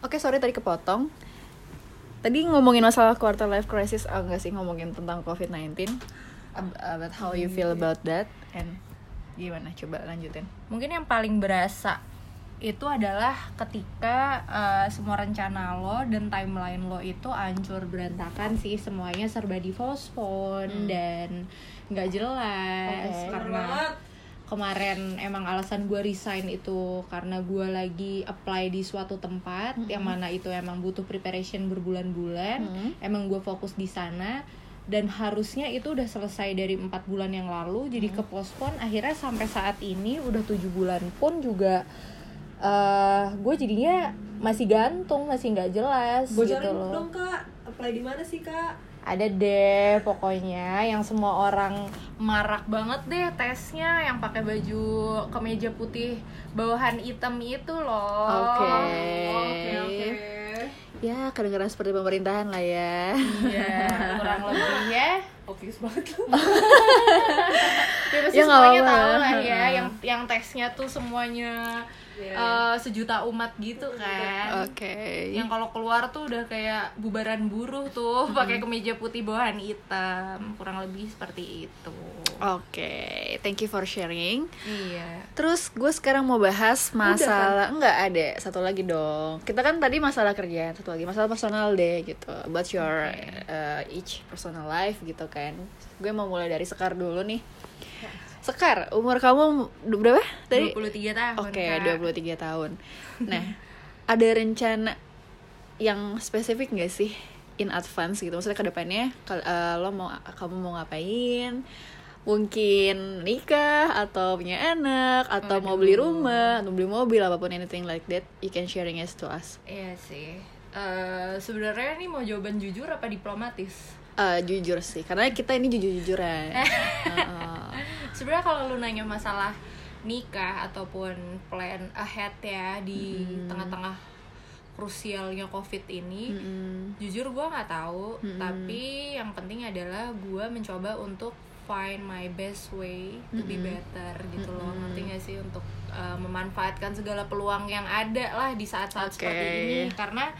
Oke, sorry tadi kepotong. Tadi ngomongin masalah quarter life crisis, ah, enggak sih ngomongin tentang COVID-19. Ab- About how you feel about that and gimana? Coba lanjutin. mungkin yang paling berasa itu adalah ketika uh, semua rencana lo dan timeline lo itu hancur berantakan sih semuanya serba di postpone dan nggak jelas Oke. karena kemarin emang alasan gue resign itu karena gue lagi apply di suatu tempat yang mana itu emang butuh preparation berbulan-bulan. Mhm. emang gue fokus di sana. Dan harusnya itu udah selesai dari empat bulan yang lalu jadi ke postpone akhirnya sampai saat ini udah tujuh bulan pun juga eh gue jadinya masih gantung masih nggak jelas Bocorin gitu loh. dong kak, apply di mana sih kak? Ada deh pokoknya yang semua orang marak banget deh tesnya yang pakai baju kemeja putih bawahan hitam itu loh Oke. Oke oke. Ya, kedengaran seperti pemerintahan lah ya. Iya, kurang lebih ya. Obvious banget lu. Ya pasti Ya, nggak semuanya tahu lah ya, yang yang tesnya tuh semuanya Iya. eh, sejuta umat gitu kan. Oke. Yang kalau keluar tuh udah kayak bubaran buruh tuh, Hmm. pakai kemeja putih bawahan hitam, kurang lebih seperti itu. Oke, thank you for sharing. Iya. Terus gue sekarang mau bahas masalah enggak ada satu lagi dong. Kita kan tadi masalah kerjaan, satu lagi masalah personal deh gitu. About your uh, each personal life gitu kan. Gue mau mulai dari Sekar dulu nih. Sekar, umur kamu berapa tadi? 23 tahun. Oke, Kak. 23 tahun. Nah, ada rencana yang spesifik gak sih in advance gitu? Maksudnya ke depannya kal- eh, lo mau kamu mau ngapain? Mungkin nikah atau punya anak atau mau beli rumah atau beli mobil apa pun anything like that you can sharing it to us. Iya sih. Eh, sebenarnya nih mau jawaban jujur apa diplomatis? Eh, jujur sih, karena kita ini jujur-jujuran. Heeh. Sebenarnya kalau lu nanya masalah nikah ataupun plan ahead ya di tengah-tengah krusialnya covid ini, Mm-mm. jujur gue nggak tahu. Tapi yang penting adalah gue mencoba untuk find my best way to be better gitu loh. Ngerti gak sih untuk uh, memanfaatkan segala peluang yang ada lah di saat-saat Oke. seperti ini karena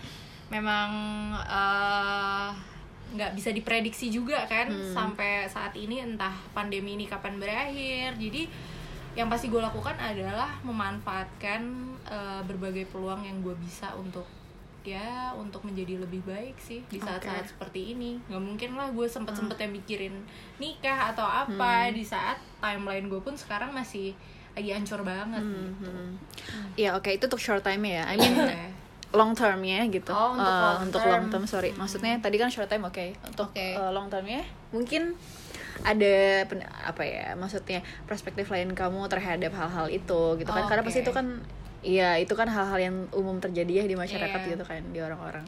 memang uh, nggak bisa diprediksi juga kan sampai saat ini entah pandemi ini kapan berakhir. Jadi yang pasti gue lakukan adalah memanfaatkan uh, berbagai peluang yang gue bisa untuk ya untuk menjadi lebih baik sih di saat-saat seperti ini. Nggak mungkin lah gue sempet sempetnya mikirin nikah atau apa. Di saat timeline gue pun sekarang masih lagi hancur banget gitu. Ya oke itu untuk short time ya. I mean Oke. Long termnya gitu. Oh, untuk Eh, long untuk term. long term sorry. Maksudnya tadi kan short time oke. Untuk Oke. eh, long termnya mungkin ada pen- apa ya maksudnya perspektif lain kamu terhadap hal-hal itu gitu kan karena pasti Oke. itu kan iya itu kan hal-hal yang umum terjadi ya di masyarakat Iya. gitu kan di orang-orang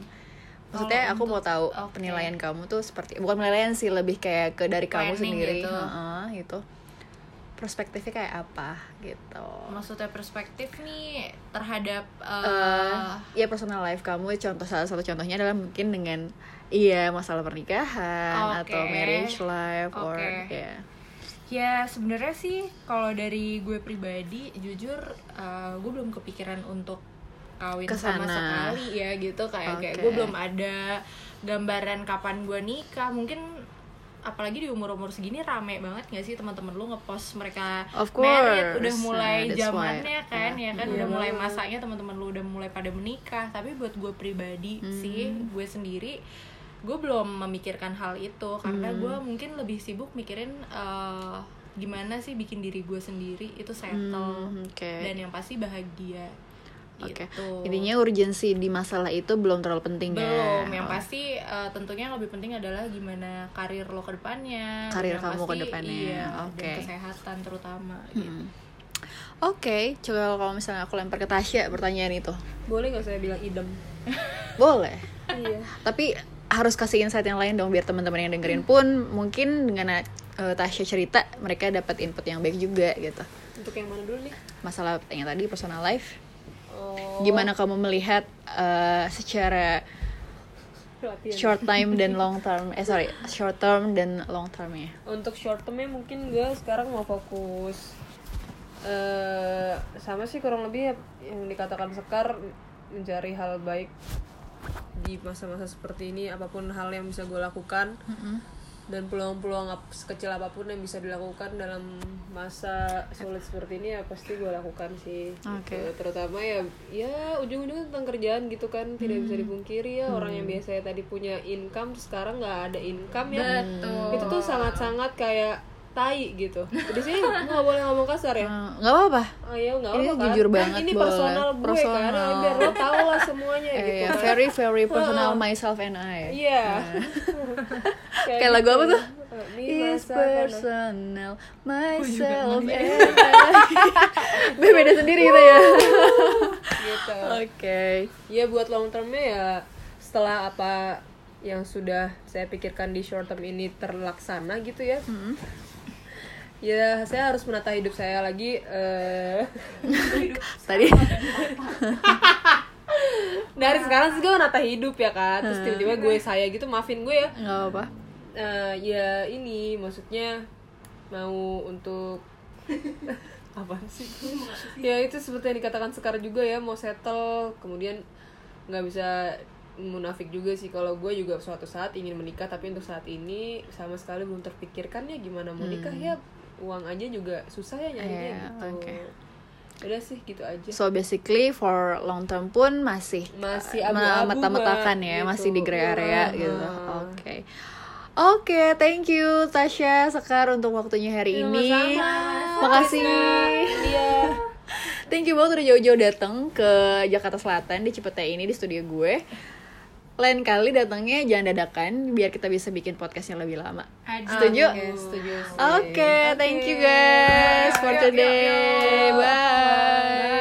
maksudnya Kalau aku mau untuk- tahu oke. penilaian kamu tuh seperti bukan penilaian sih lebih kayak ke dari kamu Planning sendiri gitu. Heeh, gitu perspektifnya kayak apa gitu maksudnya perspektif nih terhadap eh uh, ya personal life kamu contoh salah satu contohnya adalah mungkin dengan iya masalah pernikahan Oke. atau marriage life or Oke. ya Ya sebenarnya sih kalau dari gue pribadi jujur uh, gue belum kepikiran untuk kawin sama Ke sana. sekali ya gitu kayak kayak Oke. gue belum ada gambaran kapan gue nikah mungkin apalagi di umur umur segini rame banget gak sih teman-teman lu ngepost mereka Of married udah course. mulai Nah, that's why. zamannya kan Yeah. ya kan Iya udah mulai masanya teman-teman lu udah mulai pada menikah tapi buat gue pribadi Hmm. sih gue sendiri gue belum memikirkan hal itu karena Hmm. gue mungkin lebih sibuk mikirin eh, gimana sih bikin diri gue sendiri itu settle Hmm, oke. dan yang pasti bahagia Oke. gitu Intinya urgensi di masalah itu belum terlalu penting belum ya. yang pasti eh, tentunya yang lebih penting adalah gimana karir lo ke depannya Karir Yang kamu ke depannya, iya, oke. dan kesehatan terutama gitu Hmm. Oke, coba kalau misalnya aku lempar ke Tasya pertanyaan itu. Boleh nggak saya bilang idem? Boleh. iya. Tapi harus kasih insight yang lain dong biar teman-teman yang dengerin pun mungkin dengan uh, Tasya cerita mereka dapat input yang baik juga gitu. Untuk yang mana dulu nih? Masalah yang tadi personal life Oh, gimana kamu melihat uh, secara pelatihan. short time dan long term eh sorry short term dan long termnya Untuk short termnya mungkin gue sekarang mau fokus eh sama sih kurang lebih ya yang dikatakan Sekar mencari hal baik di masa-masa seperti ini apa pun hal yang bisa gue lakukan dan peluang-peluang sekecil apa pun yang bisa dilakukan dalam masa sulit seperti ini ya pasti gue lakukan sih Oke. Gitu. terutama ya ya ujung-ujungnya tentang kerjaan gitu kan tidak bisa dipungkiri ya orang yang biasanya tadi punya income sekarang nggak ada income ya Betul. itu tuh sangat-sangat kayak tai gitu di sini nggak boleh ngomong kasar ya Eh, nggak apa-apa Oh iya nggak Ini apa kan jujur Kan banget, ini boleh. personal gue kan Personal. biar lo tau lah semuanya eh, gitu ya, kan. very very personal myself and I Iya. Kayak lagu apa tuh? Ini Is kan- personal myself and I Be- beda sendiri gitu ya gitu. Oke Ya buat long termnya ya setelah apa yang sudah saya pikirkan di short term ini terlaksana gitu ya. Hmm. Ya saya harus menata hidup saya lagi. eh. Tadi. Dari sekarang sih gue menata hidup ya kan. Terus tiba-tiba gue saya gitu maafin gue ya. nggak apa Eh, ya ini maksudnya mau untuk apa sih? Ya itu seperti yang dikatakan Sekar juga ya mau settle kemudian nggak bisa munafik juga sih. Kalau gue juga suatu saat ingin menikah tapi untuk saat ini sama sekali belum terpikirkan ya gimana mau nikah ya uang aja juga susah ya nyarinya Iya, gitu oke. udah sih gitu aja So basically for long term pun masih Masih uh, abu-abu, mata-matakan Mbak, ya, gitu. masih di gray area gitu. Oke. Oke, thank you Tasya Sekar untuk waktunya hari ini. Makasih. iya Thank you banget udah jauh-jauh datang ke Jakarta Selatan di Cipete ini di studio gue. Lain kali datangnya jangan dadakan biar kita bisa bikin podcastnya lebih lama. Aduh. Setuju? Oke, setuju. Oke, thank you guys for Yuk, yuk, today. yuk. Bye.